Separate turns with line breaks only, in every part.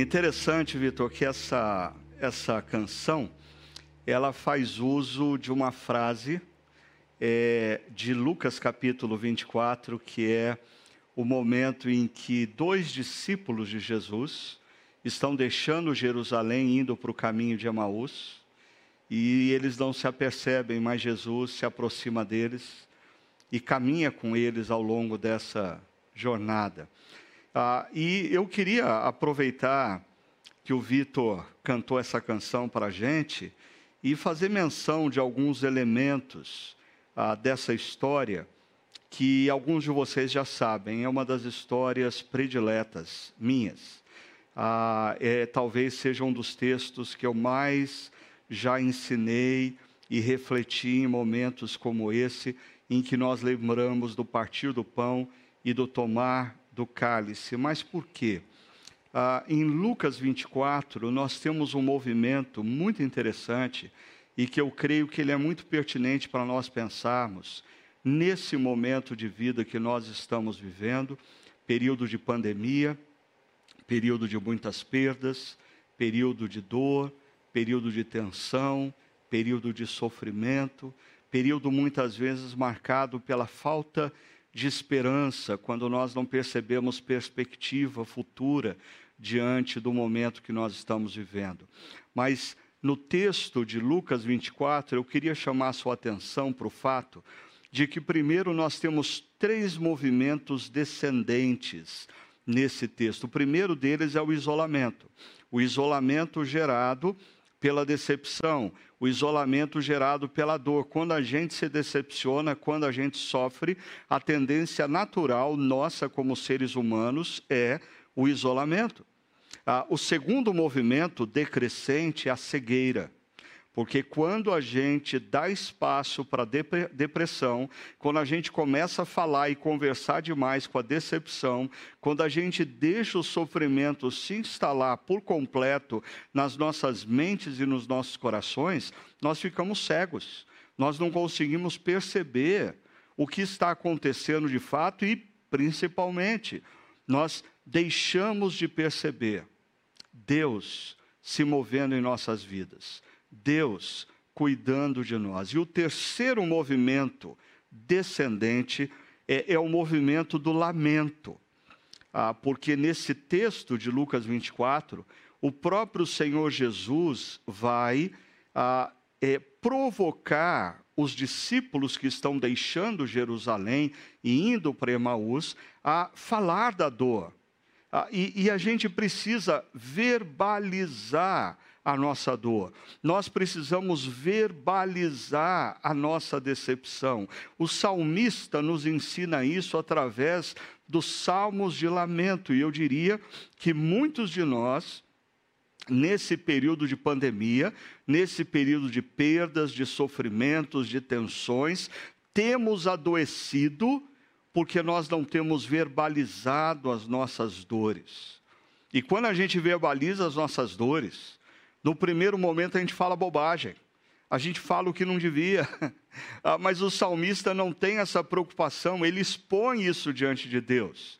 Interessante, Vitor, que essa, essa canção ela faz uso de uma frase é, de Lucas capítulo 24, que é o momento em que dois discípulos de Jesus estão deixando Jerusalém, indo para o caminho de Emaús, e eles não se apercebem, mas Jesus se aproxima deles e caminha com eles ao longo dessa jornada. Ah, e eu queria aproveitar que o Vitor cantou essa canção para a gente e fazer menção de alguns elementos ah, dessa história que alguns de vocês já sabem, é uma das histórias prediletas minhas. Ah, é, talvez seja um dos textos que eu mais já ensinei e refleti em momentos como esse, em que nós lembramos do partir do pão e do tomar do cálice. Mas por quê? Ah, em Lucas 24, nós temos um movimento muito interessante e que eu creio que ele é muito pertinente para nós pensarmos nesse momento de vida que nós estamos vivendo período de pandemia, período de muitas perdas, período de dor, período de tensão, período de sofrimento, período muitas vezes marcado pela falta de esperança, quando nós não percebemos perspectiva futura diante do momento que nós estamos vivendo. Mas no texto de Lucas 24, eu queria chamar sua atenção para o fato de que, primeiro, nós temos três movimentos descendentes nesse texto. O primeiro deles é o isolamento. O isolamento gerado pela decepção, o isolamento gerado pela dor. Quando a gente se decepciona, quando a gente sofre, a tendência natural nossa como seres humanos é o isolamento. Ah, o segundo movimento decrescente é a cegueira. Porque quando a gente dá espaço para depressão, quando a gente começa a falar e conversar demais com a decepção, quando a gente deixa o sofrimento se instalar por completo nas nossas mentes e nos nossos corações, nós ficamos cegos. Nós não conseguimos perceber o que está acontecendo de fato e, principalmente, nós deixamos de perceber Deus se movendo em nossas vidas, Deus cuidando de nós. E o terceiro movimento descendente é, é o movimento do lamento, ah, porque nesse texto de Lucas 24, o próprio Senhor Jesus vai ah, é, provocar os discípulos que estão deixando Jerusalém e indo para Emaús a falar da dor, ah, e, e a gente precisa verbalizar a nossa dor. Nós precisamos verbalizar a nossa decepção. O salmista nos ensina isso através dos salmos de lamento, e eu diria que muitos de nós, nesse período de pandemia, nesse período de perdas, de sofrimentos, de tensões, temos adoecido porque nós não temos verbalizado as nossas dores. E quando a gente verbaliza as nossas dores, no primeiro momento a gente fala bobagem, a gente fala o que não devia, ah, mas o salmista não tem essa preocupação, ele expõe isso diante de Deus.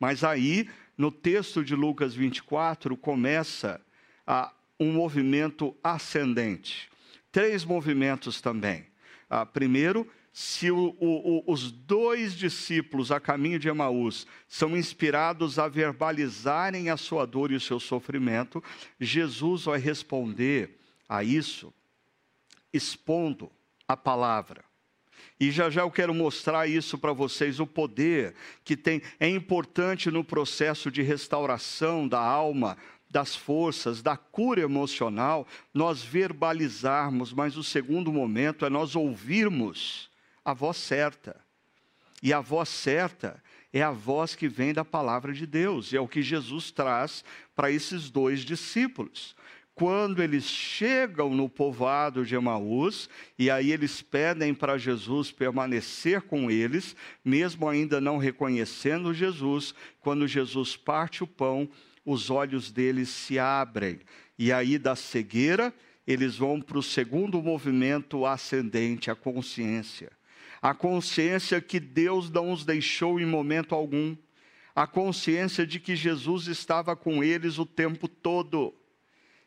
Mas aí, no texto de Lucas 24, começa a, um movimento ascendente. Três movimentos também. Ah, primeiro, se o, o, os dois discípulos a caminho de Emaús são inspirados a verbalizarem a sua dor e o seu sofrimento, Jesus vai responder a isso expondo a palavra. E já já eu quero mostrar isso para vocês, o poder que tem. É importante no processo de restauração da alma, das forças, da cura emocional, nós verbalizarmos, mas o segundo momento é nós ouvirmos a voz certa. E a voz certa é a voz que vem da palavra de Deus, e é o que Jesus traz para esses dois discípulos. Quando eles chegam no povoado de Emaús, e aí eles pedem para Jesus permanecer com eles, mesmo ainda não reconhecendo Jesus, quando Jesus parte o pão, os olhos deles se abrem, e aí da cegueira, eles vão para o segundo movimento ascendente, a consciência a consciência que Deus não os deixou em momento algum, a consciência de que Jesus estava com eles o tempo todo.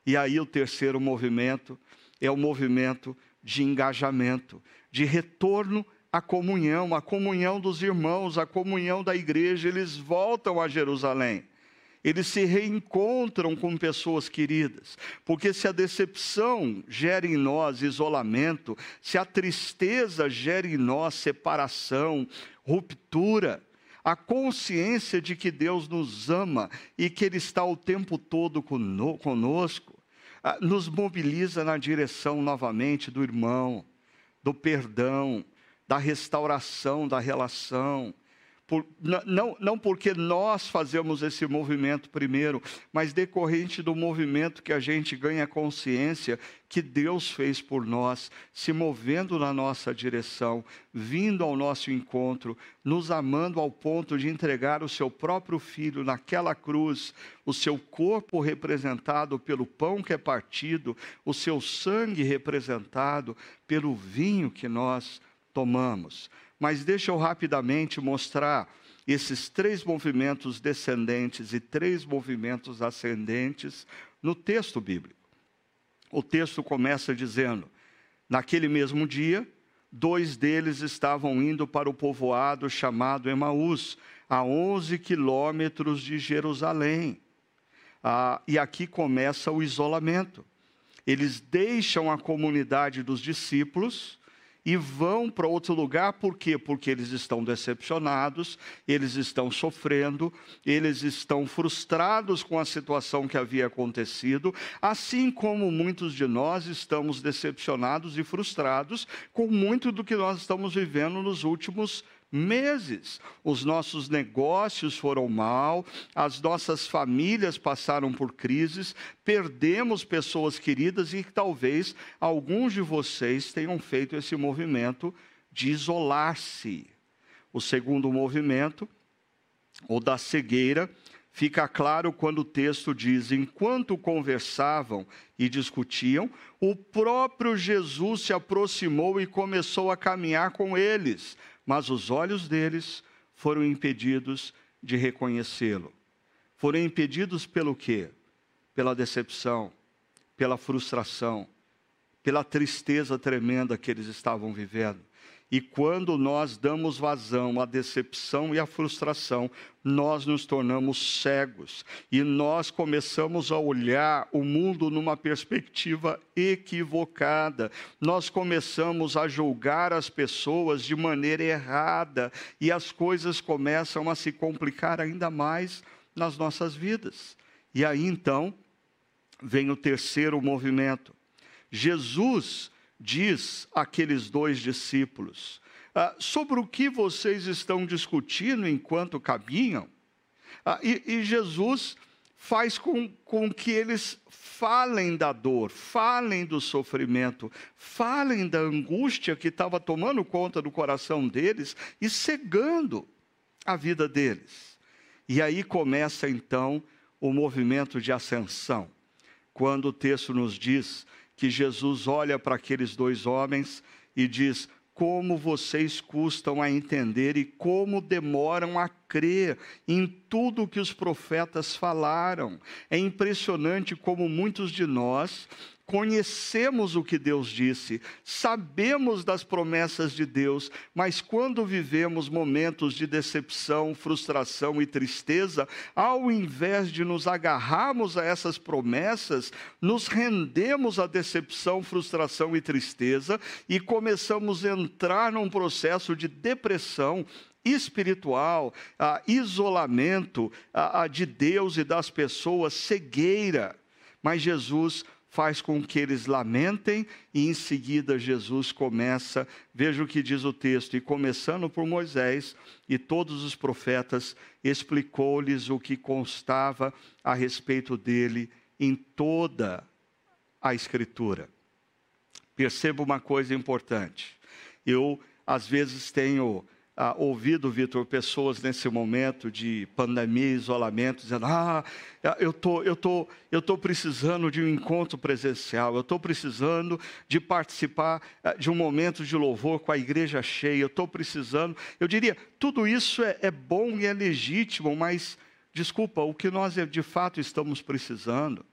E aí o terceiro movimento é o movimento de engajamento, de retorno à comunhão, a comunhão dos irmãos, a comunhão da igreja, eles voltam a Jerusalém. Eles se reencontram com pessoas queridas, porque se a decepção gera em nós isolamento, se a tristeza gera em nós separação, ruptura, a consciência de que Deus nos ama e que Ele está o tempo todo conosco, ah, nos mobiliza na direção novamente do irmão, do perdão, da restauração da relação, por, não, não porque nós fazemos esse movimento primeiro, mas decorrente do movimento que a gente ganha consciência que Deus fez por nós, se movendo na nossa direção, vindo ao nosso encontro, nos amando ao ponto de entregar o seu próprio filho naquela cruz, o seu corpo representado pelo pão que é partido, o seu sangue representado pelo vinho que nós tomamos. Mas deixa eu rapidamente mostrar esses três movimentos descendentes e três movimentos ascendentes no texto bíblico. O texto começa dizendo: Naquele mesmo dia, dois deles estavam indo para o povoado chamado Emaús, a 11 quilômetros de Jerusalém. Ah, e aqui começa o isolamento. Eles deixam a comunidade dos discípulos e vão para outro lugar, por quê? Porque eles estão decepcionados, eles estão sofrendo, eles estão frustrados com a situação que havia acontecido, assim como muitos de nós estamos decepcionados e frustrados com muito do que nós estamos vivendo nos últimos meses. Os nossos negócios foram mal, as nossas famílias passaram por crises, perdemos pessoas queridas e talvez alguns de vocês tenham feito esse movimento de isolar-se. O segundo movimento, o da cegueira, fica claro quando o texto diz: enquanto conversavam e discutiam, o próprio Jesus se aproximou e começou a caminhar com eles mas os olhos deles foram impedidos de reconhecê-lo. Foram impedidos pelo quê? Pela decepção, pela frustração, pela tristeza tremenda que eles estavam vivendo. E quando nós damos vazão à decepção e à frustração, nós nos tornamos cegos e nós começamos a olhar o mundo numa perspectiva equivocada. Nós começamos a julgar as pessoas de maneira errada e as coisas começam a se complicar ainda mais nas nossas vidas. E aí então vem o terceiro movimento. Jesus diz aqueles dois discípulos: ah, sobre o que vocês estão discutindo enquanto caminham? Ah, e, e, Jesus faz com, com que eles falem da dor, falem do sofrimento, falem da angústia que estava tomando conta do coração deles e cegando a vida deles. E aí começa então o movimento de ascensão, quando o texto nos diz que Jesus olha para aqueles dois homens e diz: Como vocês custam a entender e como demoram a crer em tudo que os profetas falaram. É impressionante como muitos de nós conhecemos o que Deus disse, sabemos das promessas de Deus, mas quando vivemos momentos de decepção, frustração e tristeza, ao invés de nos agarrarmos a essas promessas, nos rendemos à decepção, frustração e tristeza e começamos a entrar num processo de depressão, espiritual, isolamento de Deus e das pessoas, cegueira. Mas Jesus faz com que eles lamentem e em seguida Jesus começa, veja o que diz o texto, e começando por Moisés e todos os profetas, explicou-lhes o que constava a respeito dele em toda a Escritura. Perceba uma coisa importante. Eu, às vezes, tenho ah, ouvido, Vitor, pessoas nesse momento de pandemia, isolamento, dizendo: Ah, eu tô, eu tô, eu tô precisando de um encontro presencial, eu estou precisando de participar ah, de um momento de louvor com a igreja cheia, eu estou precisando. Eu diria, tudo isso é, é bom e é legítimo, mas, desculpa, o que nós de fato estamos precisando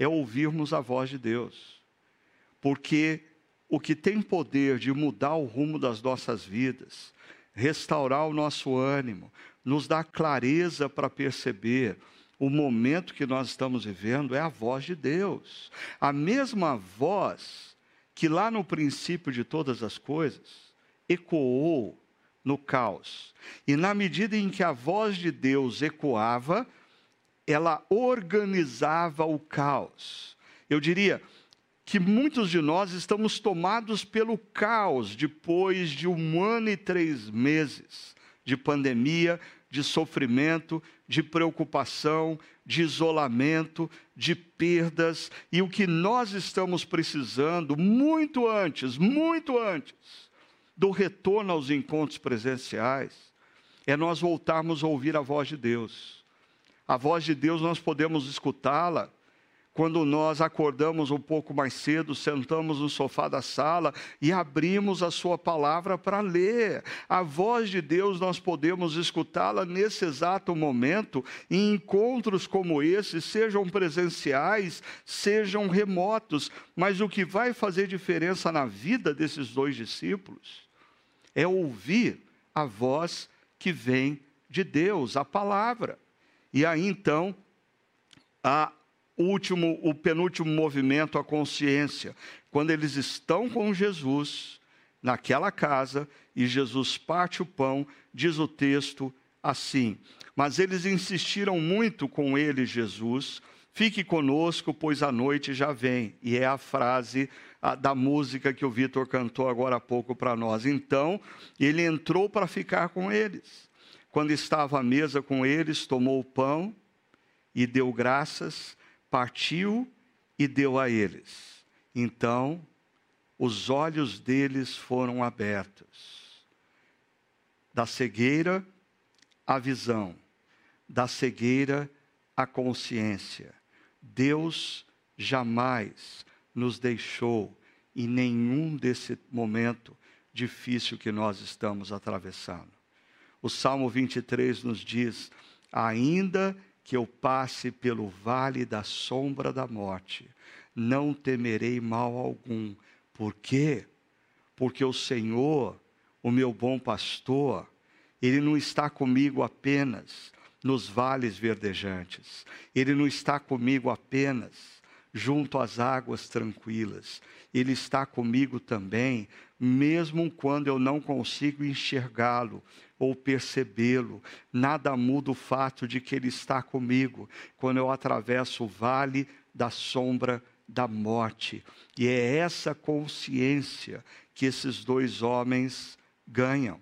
é ouvirmos a voz de Deus, porque o que tem poder de mudar o rumo das nossas vidas, restaurar o nosso ânimo, nos dar clareza para perceber o momento que nós estamos vivendo é a voz de Deus. A mesma voz que lá no princípio de todas as coisas ecoou no caos. E na medida em que a voz de Deus ecoava, ela organizava o caos. Eu diria, que muitos de nós estamos tomados pelo caos depois de um ano e três meses de pandemia, de sofrimento, de preocupação, de isolamento, de perdas, e o que nós estamos precisando muito antes, muito antes do retorno aos encontros presenciais, é nós voltarmos a ouvir a voz de Deus. A voz de Deus nós podemos escutá-la quando nós acordamos um pouco mais cedo, sentamos no sofá da sala e abrimos a Sua palavra para ler. A voz de Deus nós podemos escutá-la nesse exato momento, em encontros como esse, sejam presenciais, sejam remotos. Mas o que vai fazer diferença na vida desses dois discípulos é ouvir a voz que vem de Deus, a palavra. E aí então, a último, o penúltimo movimento, a consciência. Quando eles estão com Jesus naquela casa e Jesus parte o pão, diz o texto assim: Mas eles insistiram muito com ele, Jesus, fique conosco, pois a noite já vem. E é a frase a, da música que o Vitor cantou agora há pouco para nós. Então, ele entrou para ficar com eles. Quando estava à mesa com eles, tomou o pão e deu graças partiu e deu a eles. Então, os olhos deles foram abertos. Da cegueira, a visão. Da cegueira, a consciência. Deus jamais nos deixou em nenhum desse momento difícil que nós estamos atravessando. O Salmo 23 nos diz: ainda que eu passe pelo vale da sombra da morte, não temerei mal algum. Por quê? Porque o Senhor, o meu bom pastor, ele não está comigo apenas nos vales verdejantes, ele não está comigo apenas junto às águas tranquilas, ele está comigo também, mesmo quando eu não consigo enxergá-lo, ou percebê-lo. Nada muda o fato de que Ele está comigo quando eu atravesso o vale da sombra da morte. E é essa consciência que esses dois homens ganham.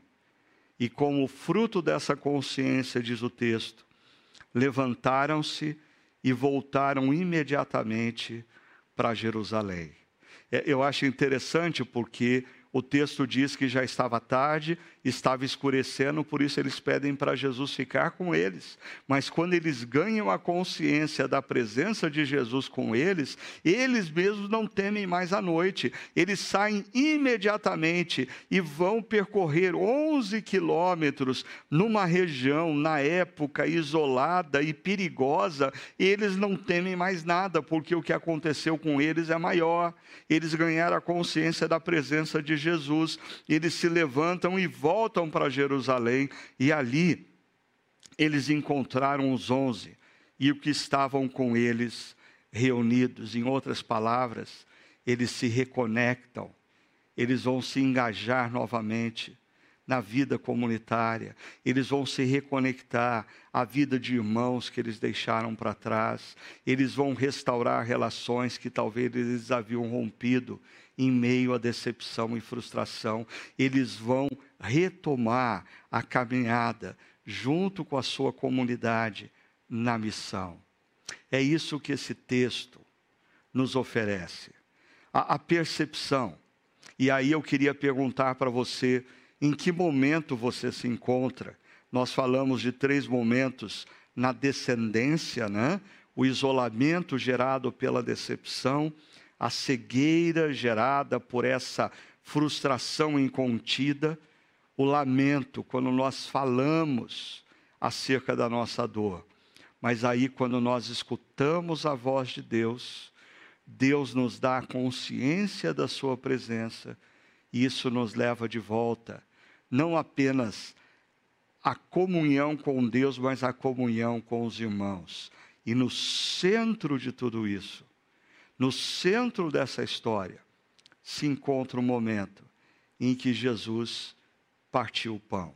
E como fruto dessa consciência, diz o texto, levantaram-se e voltaram imediatamente para Jerusalém. É, eu acho interessante porque o texto diz que já estava tarde, estava escurecendo, por isso eles pedem para Jesus ficar com eles. Mas quando eles ganham a consciência da presença de Jesus com eles, eles mesmos não temem mais a noite. Eles saem imediatamente e vão percorrer 11 quilômetros numa região, na época, isolada e perigosa. Eles não temem mais nada, porque o que aconteceu com eles é maior. Eles ganharam a consciência da presença de Jesus Jesus, eles se levantam e voltam para Jerusalém, e ali eles encontraram os onze e o que estavam com eles reunidos. Em outras palavras, eles se reconectam, eles vão se engajar novamente na vida comunitária, eles vão se reconectar à vida de irmãos que eles deixaram para trás, eles vão restaurar relações que talvez eles haviam rompido em meio à decepção e frustração, eles vão retomar a caminhada junto com a sua comunidade na missão. É isso que esse texto nos oferece. A, a percepção. E aí eu queria perguntar para você em que momento você se encontra. Nós falamos de três momentos na descendência, né? O isolamento gerado pela decepção, a cegueira gerada por essa frustração incontida, o lamento quando nós falamos acerca da nossa dor. Mas aí, quando nós escutamos a voz de Deus, Deus nos dá a consciência da Sua presença, e isso nos leva de volta, não apenas a comunhão com Deus, mas a comunhão com os irmãos. E no centro de tudo isso, no centro dessa história, se encontra o um momento em que Jesus partiu o pão.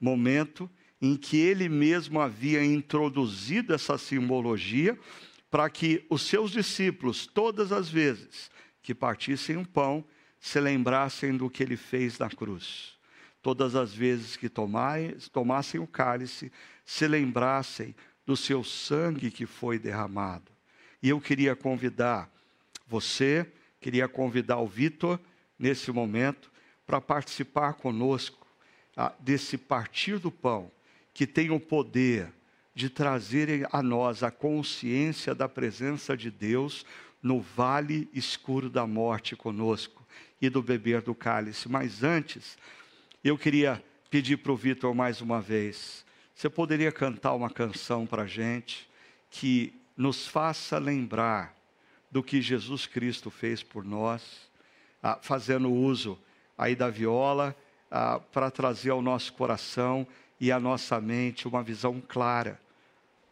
Momento em que ele mesmo havia introduzido essa simbologia para que os seus discípulos, todas as vezes que partissem o pão, se lembrassem do que ele fez na cruz. Todas as vezes que tomassem o cálice, se lembrassem do seu sangue que foi derramado. E eu queria convidar você, queria convidar o Vitor, nesse momento, para participar conosco ah, desse partir do pão, que tem o poder de trazer a nós a consciência da presença de Deus no vale escuro da morte conosco e do beber do cálice. Mas antes, eu queria pedir para o Vitor mais uma vez: você poderia cantar uma canção para a gente que nos faça lembrar do que Jesus Cristo fez por nós, ah, fazendo uso aí da viola ah, para trazer ao nosso coração e à nossa mente uma visão clara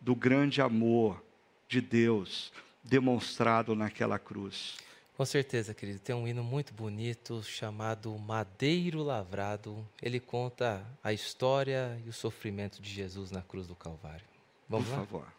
do grande amor de Deus demonstrado naquela cruz.
Com certeza, querido. Tem um hino muito bonito chamado Madeiro Lavrado. Ele conta a história e o sofrimento de Jesus na cruz do Calvário.
Vamos Por lá? favor.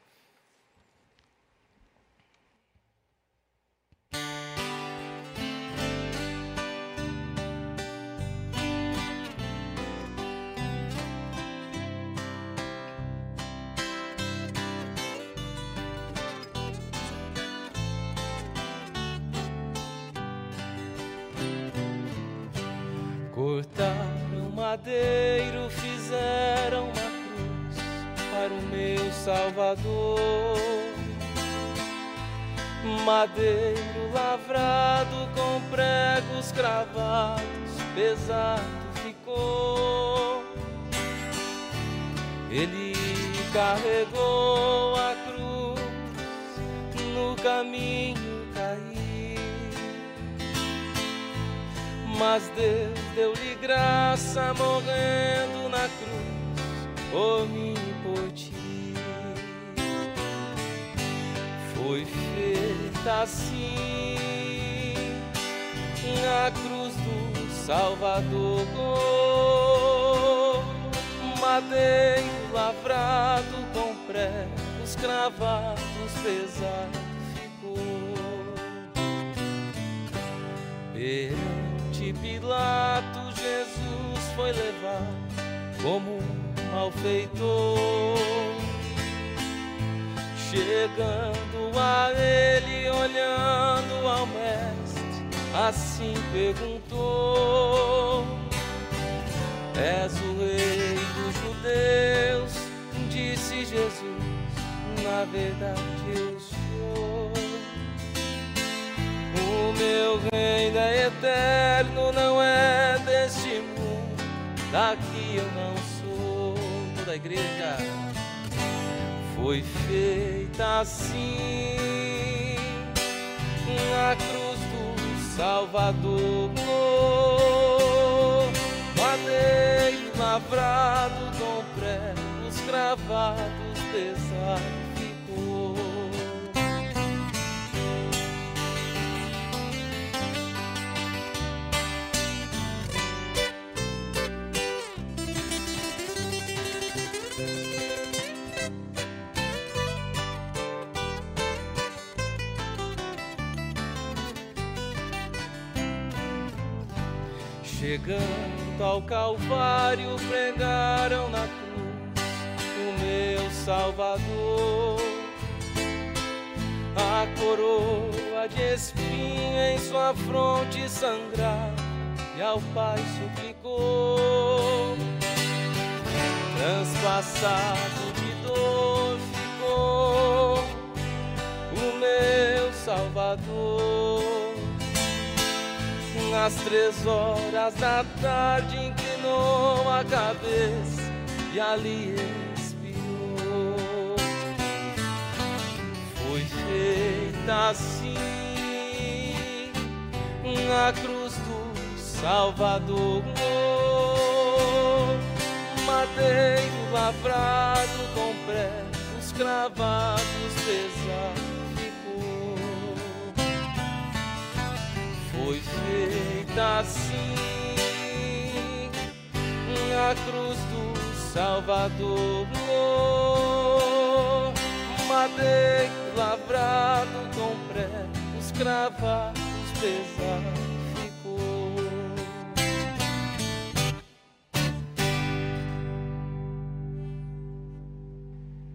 Madeiro lavrado com pregos cravados, pesado ficou. Ele carregou a cruz no caminho Mas Deus deu-lhe graça morrendo na cruz por mim e por ti. Foi feita assim a cruz do Salvador, madeiro lavrado com pregos cravados pesados ficou. Perante Pilato, Jesus foi levado como um malfeitor. Chegando a ele, olhando ao Mestre, assim perguntou: És o Rei dos Judeus? Disse Jesus: Na verdade eu sou. O meu reino é eterno, não é deste mundo, daqui eu não sou. Toda a igreja foi feita assim na cruz do Salvador. Madeiro lavrado com pregos cravados pesados Chegando ao Calvário, pregaram na cruz o meu Salvador. A coroa de espinho em sua fronte sangrava e ao Pai suplicou. Transpassado de dor ficou o meu Salvador. Às três horas da tarde inclinou a cabeça e ali expirou. Foi feita assim a cruz do Salvador. Madeiro lavrado com pregos cravados pesados Foi feita assim a cruz do Salvador. Madeiro lavrado com pregos cravados pesar